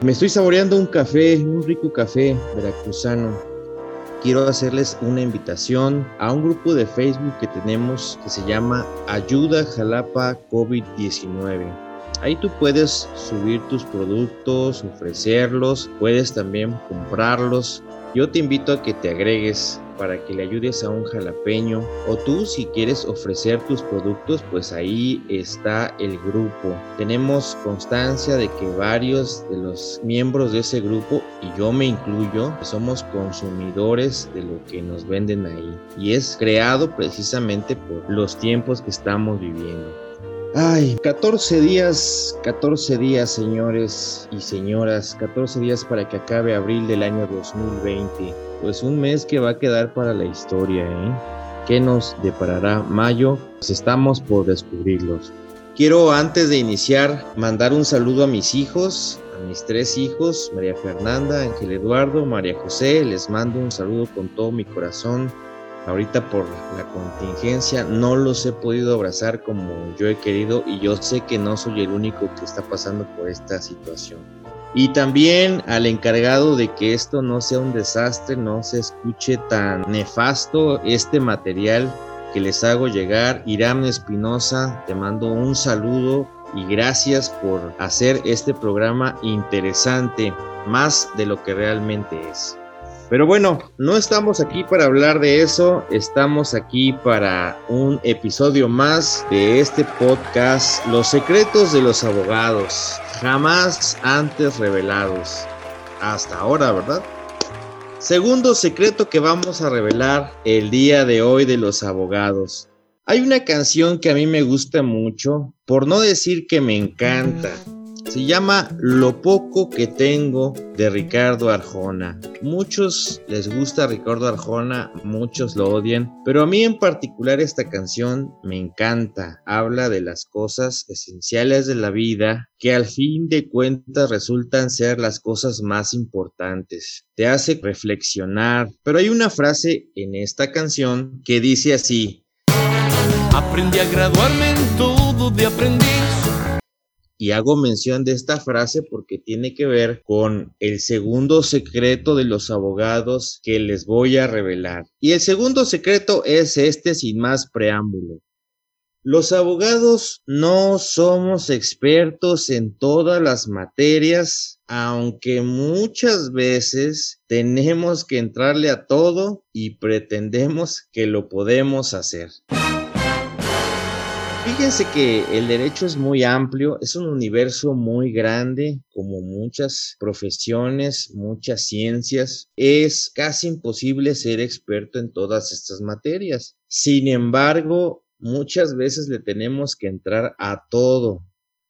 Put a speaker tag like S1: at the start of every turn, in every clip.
S1: Me estoy saboreando un café, un rico café veracruzano. Quiero hacerles una invitación a un grupo de Facebook que tenemos que se llama Ayuda Jalapa COVID-19. Ahí tú puedes subir tus productos, ofrecerlos, puedes también comprarlos. Yo te invito a que te agregues para que le ayudes a un jalapeño. O tú si quieres ofrecer tus productos pues ahí está el grupo. Tenemos constancia de que varios de los miembros de ese grupo y yo me incluyo somos consumidores de lo que nos venden ahí. Y es creado precisamente por los tiempos que estamos viviendo Ay, 14 días, 14 días, señores y señoras, 14 días para que acabe abril del año 2020. Pues un mes que va a quedar para la historia, ¿eh? ¿Qué nos deparará mayo? Pues estamos por descubrirlos. Quiero antes de iniciar mandar un saludo a mis hijos, a mis tres hijos, María Fernanda, Ángel Eduardo, María José. Les mando un saludo con todo mi corazón Ahorita por la contingencia no los he podido abrazar como yo he querido y yo sé que no soy el único que está pasando por esta situación. Y también al encargado de que esto no sea un desastre, no se escuche tan nefasto este material que les hago llegar. Irán Espinosa, te mando un saludo y gracias por hacer este programa interesante, más de lo que realmente es. Pero bueno, no estamos aquí para hablar de eso, estamos aquí para un episodio más de este podcast, Los secretos de los abogados, jamás antes revelados. Hasta ahora, ¿verdad? Segundo secreto que vamos a revelar el día de hoy de los abogados. Hay una canción que a mí me gusta mucho, por no decir que me encanta se llama Lo poco que tengo de Ricardo Arjona. Muchos les gusta Ricardo Arjona, muchos lo odian, pero a mí en particular esta canción me encanta. Habla de las cosas esenciales de la vida que al fin de cuentas resultan ser las cosas más importantes. Te hace reflexionar, pero hay una frase en esta canción que dice así. Aprendí a graduarme en todo de aprendiz y hago mención de esta frase porque tiene que ver con el segundo secreto de los abogados que les voy a revelar. Y el segundo secreto es este sin más preámbulo. Los abogados no somos expertos en todas las materias, aunque muchas veces tenemos que entrarle a todo y pretendemos que lo podemos hacer. Fíjense que el derecho es muy amplio, es un universo muy grande, como muchas profesiones, muchas ciencias. Es casi imposible ser experto en todas estas materias. Sin embargo, muchas veces le tenemos que entrar a todo.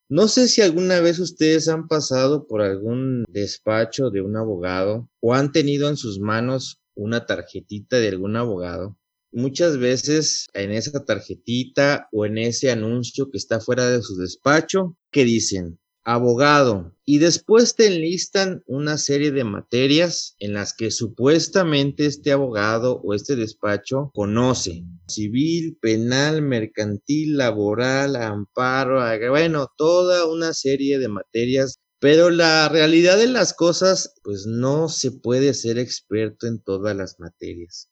S1: No sé si alguna vez ustedes han pasado por algún despacho de un abogado o han tenido en sus manos una tarjetita de algún abogado muchas veces en esa tarjetita o en ese anuncio que está fuera de su despacho, que dicen abogado y después te enlistan una serie de materias en las que supuestamente este abogado o este despacho conoce civil, penal, mercantil, laboral, amparo, bueno, toda una serie de materias pero la realidad de las cosas, pues no se puede ser experto en todas las materias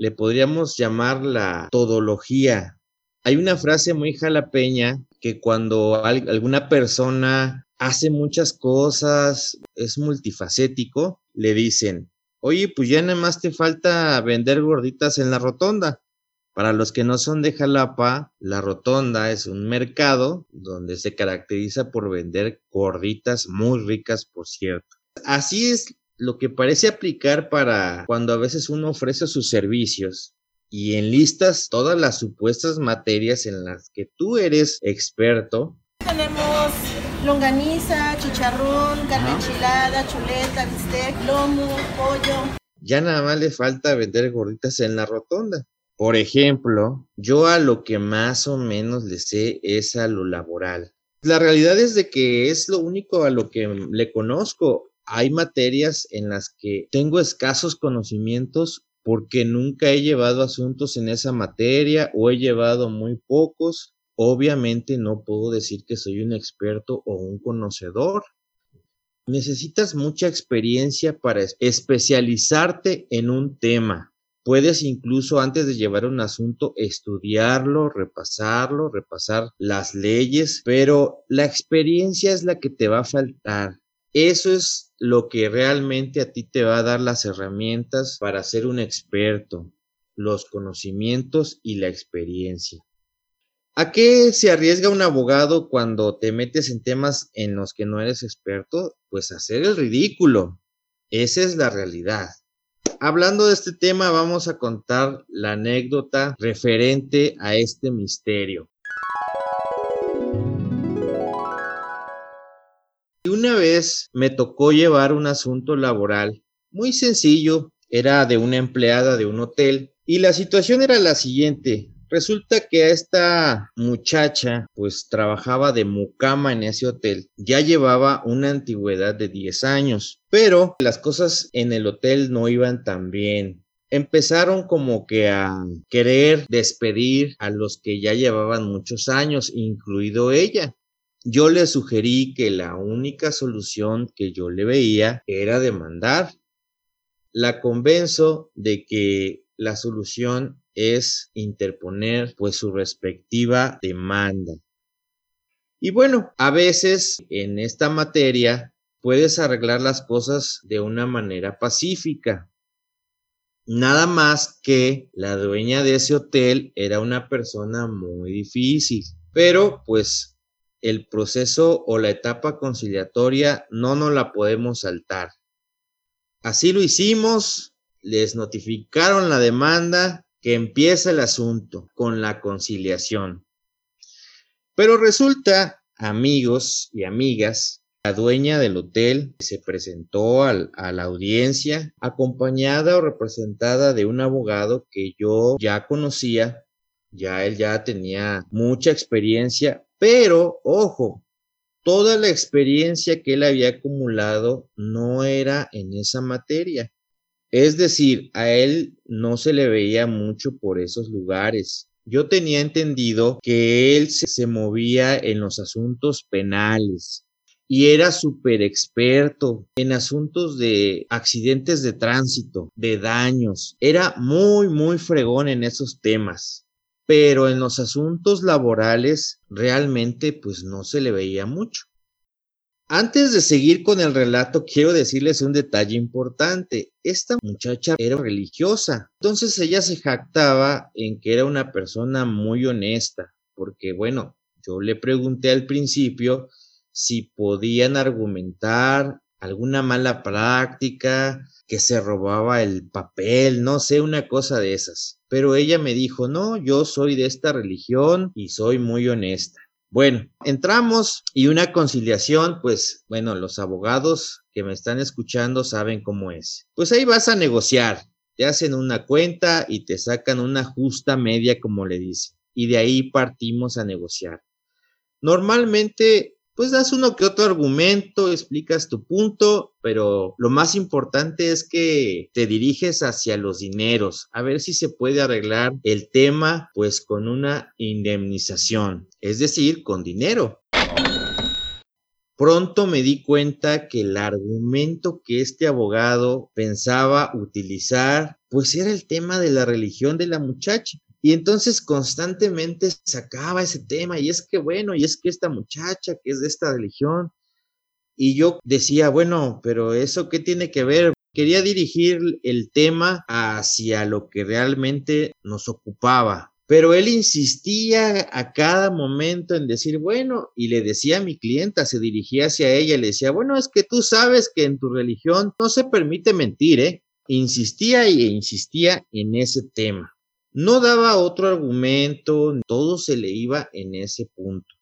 S1: le podríamos llamar la todología. Hay una frase muy jalapeña que cuando alguna persona hace muchas cosas, es multifacético, le dicen, oye, pues ya nada más te falta vender gorditas en la rotonda. Para los que no son de Jalapa, la rotonda es un mercado donde se caracteriza por vender gorditas muy ricas, por cierto. Así es lo que parece aplicar para cuando a veces uno ofrece sus servicios y enlistas todas las supuestas materias en las que tú eres experto.
S2: Tenemos longaniza, chicharrón, carne enchilada, chuleta, bistec, lomo, pollo.
S1: Ya nada más le falta vender gorditas en la rotonda. Por ejemplo, yo a lo que más o menos le sé es a lo laboral. La realidad es de que es lo único a lo que le conozco hay materias en las que tengo escasos conocimientos porque nunca he llevado asuntos en esa materia o he llevado muy pocos. Obviamente no puedo decir que soy un experto o un conocedor. necesitas mucha experiencia para especializarte en un tema. Puedes incluso antes de llevar un asunto estudiarlo, repasarlo, repasar las leyes, pero la experiencia es la que te va a faltar. Eso es lo que realmente a ti te va a dar las herramientas para ser un experto, los conocimientos y la experiencia. ¿A qué se arriesga un abogado cuando te metes en temas en los que no eres experto? Pues hacer el ridículo. Esa es la realidad. Hablando de este tema, vamos a contar la anécdota referente a este misterio. Una vez me tocó llevar un asunto laboral muy sencillo, era de una empleada de un hotel y la situación era la siguiente. Resulta que a esta muchacha pues trabajaba de mucama en ese hotel. Ya llevaba una antigüedad de 10 años, pero las cosas en el hotel no iban tan bien. Empezaron como que a querer despedir a los que ya llevaban muchos años, incluido ella. Yo le sugerí que la única solución que yo le veía era demandar. La convenzo de que la solución es interponer pues su respectiva demanda. Y bueno, a veces en esta materia puedes arreglar las cosas de una manera pacífica. Nada más que la dueña de ese hotel era una persona muy difícil, pero pues el proceso o la etapa conciliatoria no nos la podemos saltar. Así lo hicimos, les notificaron la demanda que empieza el asunto con la conciliación. Pero resulta, amigos y amigas, la dueña del hotel se presentó a la audiencia acompañada o representada de un abogado que yo ya conocía, ya él ya tenía mucha experiencia, pero ojo, toda la experiencia que él había acumulado no era en esa materia. Es decir, a él no se le veía mucho por esos lugares. Yo tenía entendido que él se, movía en los asuntos penales y era súper experto en asuntos de accidentes de tránsito, de daños. Era muy, muy fregón en esos temas. Pero en los asuntos laborales realmente pues no se le veía mucho. Antes de seguir con el relato, quiero decirles un detalle importante. Esta muchacha era religiosa, entonces ella se jactaba en que era una persona muy honesta, porque bueno, yo le pregunté al principio si podían argumentar alguna mala práctica, que se robaba el papel, no sé, una cosa de esas. Pero ella me dijo, no, yo soy de esta religión y soy muy honesta. Bueno, entramos y una conciliación, pues bueno, los abogados que me están escuchando saben cómo es. Pues ahí vas a negociar, te hacen una cuenta y te sacan una justa media, como le dicen, y de ahí partimos a negociar. Normalmente pues das uno que otro argumento, explicas tu punto, pero lo más importante es que te diriges hacia los dineros, a ver si se puede arreglar el tema pues con una indemnización, es decir, con dinero. Pronto me di cuenta que el argumento que este abogado pensaba utilizar pues era el tema de la religión de la muchacha. Y entonces constantemente sacaba ese tema y es que bueno, y es que esta muchacha que es de esta religión. Y yo decía, bueno, pero eso qué tiene que ver? Quería dirigir el tema hacia lo que realmente nos ocupaba. Pero él insistía a cada momento en decir, bueno, y le decía a mi clienta, se dirigía hacia ella y le decía, bueno, es que tú sabes que en tu religión no se permite mentir, ¿eh? Insistía e insistía en ese tema. No daba otro argumento, todo se le iba en ese punto.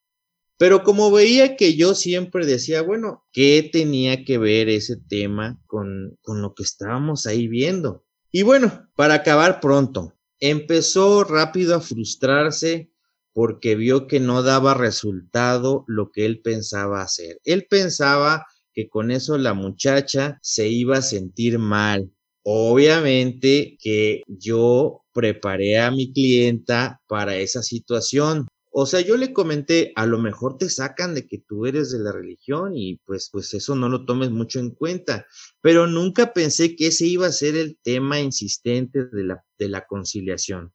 S1: Pero como veía que yo siempre decía, bueno, ¿qué tenía que ver ese tema con, con lo que estábamos ahí viendo? Y bueno, para acabar pronto, empezó rápido a frustrarse porque vio que no daba resultado lo que él pensaba hacer. Él pensaba que con eso la muchacha se iba a sentir mal. Obviamente que yo preparé a mi clienta para esa situación. O sea, yo le comenté, a lo mejor te sacan de que tú eres de la religión y pues, pues eso no lo tomes mucho en cuenta, pero nunca pensé que ese iba a ser el tema insistente de la, de la conciliación.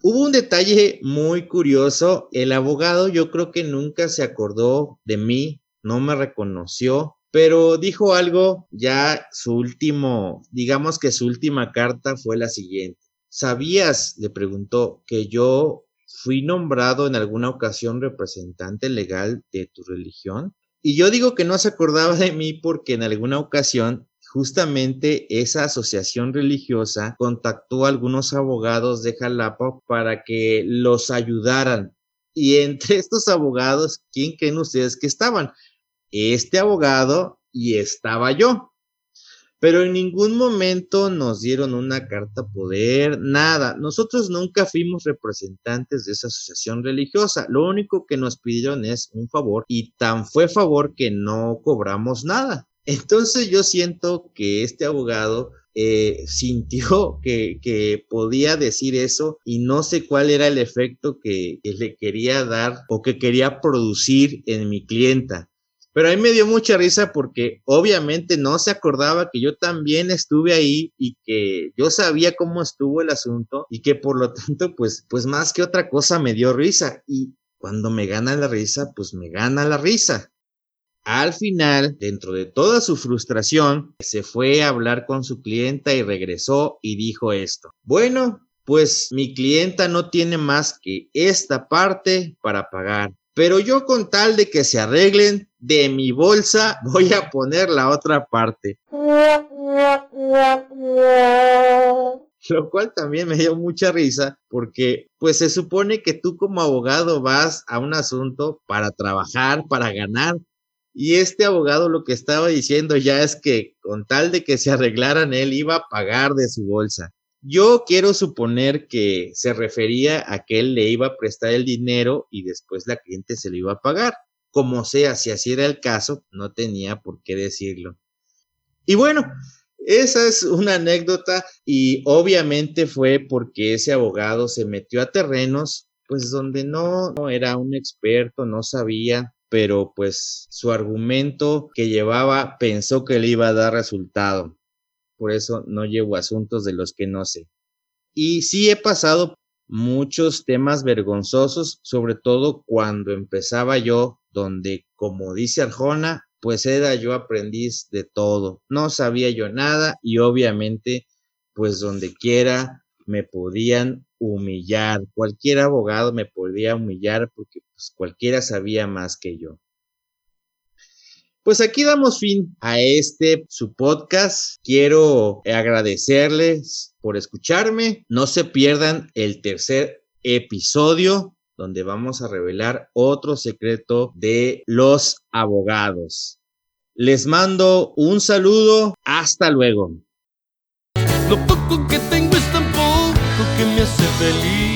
S1: Hubo un detalle muy curioso, el abogado yo creo que nunca se acordó de mí, no me reconoció, pero dijo algo, ya su último, digamos que su última carta fue la siguiente. ¿Sabías, le preguntó, que yo fui nombrado en alguna ocasión representante legal de tu religión? Y yo digo que no se acordaba de mí porque en alguna ocasión justamente esa asociación religiosa contactó a algunos abogados de Jalapa para que los ayudaran. Y entre estos abogados, ¿quién creen ustedes que estaban? este abogado y estaba yo. Pero en ningún momento nos dieron una carta poder, nada. Nosotros nunca fuimos representantes de esa asociación religiosa. Lo único que nos pidieron es un favor y tan fue favor que no cobramos nada. Entonces yo siento que este abogado eh, sintió que, que, podía decir eso y no sé cuál era el efecto que, que le quería dar o que quería producir en mi clienta. Pero a mí me dio mucha risa porque obviamente no se acordaba que yo también estuve ahí y que yo sabía cómo estuvo el asunto y que por lo tanto, pues, pues más que otra cosa me dio risa. Y cuando me gana la risa, pues me gana la risa. Al final, dentro de toda su frustración, se fue a hablar con su clienta y regresó y dijo esto. Bueno, pues mi clienta no tiene más que esta parte para pagar. Pero yo con tal de que se arreglen, de mi bolsa voy a poner la otra parte. Lo cual también me dio mucha risa porque pues se supone que tú como abogado vas a un asunto para trabajar, para ganar. Y este abogado lo que estaba diciendo ya es que con tal de que se arreglaran, él iba a pagar de su bolsa. Yo quiero suponer que se refería a que él le iba a prestar el dinero y después la cliente se lo iba a pagar. Como sea, si así era el caso, no tenía por qué decirlo. Y bueno, esa es una anécdota y obviamente fue porque ese abogado se metió a terrenos pues donde no, no era un experto, no sabía, pero pues su argumento que llevaba pensó que le iba a dar resultado por eso no llevo asuntos de los que no sé. Y sí he pasado muchos temas vergonzosos, sobre todo cuando empezaba yo, donde, como dice Arjona, pues era yo aprendiz de todo, no sabía yo nada y obviamente, pues donde quiera me podían humillar, cualquier abogado me podía humillar porque pues cualquiera sabía más que yo. Pues aquí damos fin a este su podcast. Quiero agradecerles por escucharme. No se pierdan el tercer episodio donde vamos a revelar otro secreto de los abogados. Les mando un saludo. Hasta luego. Lo poco que tengo es tan poco que me hace feliz.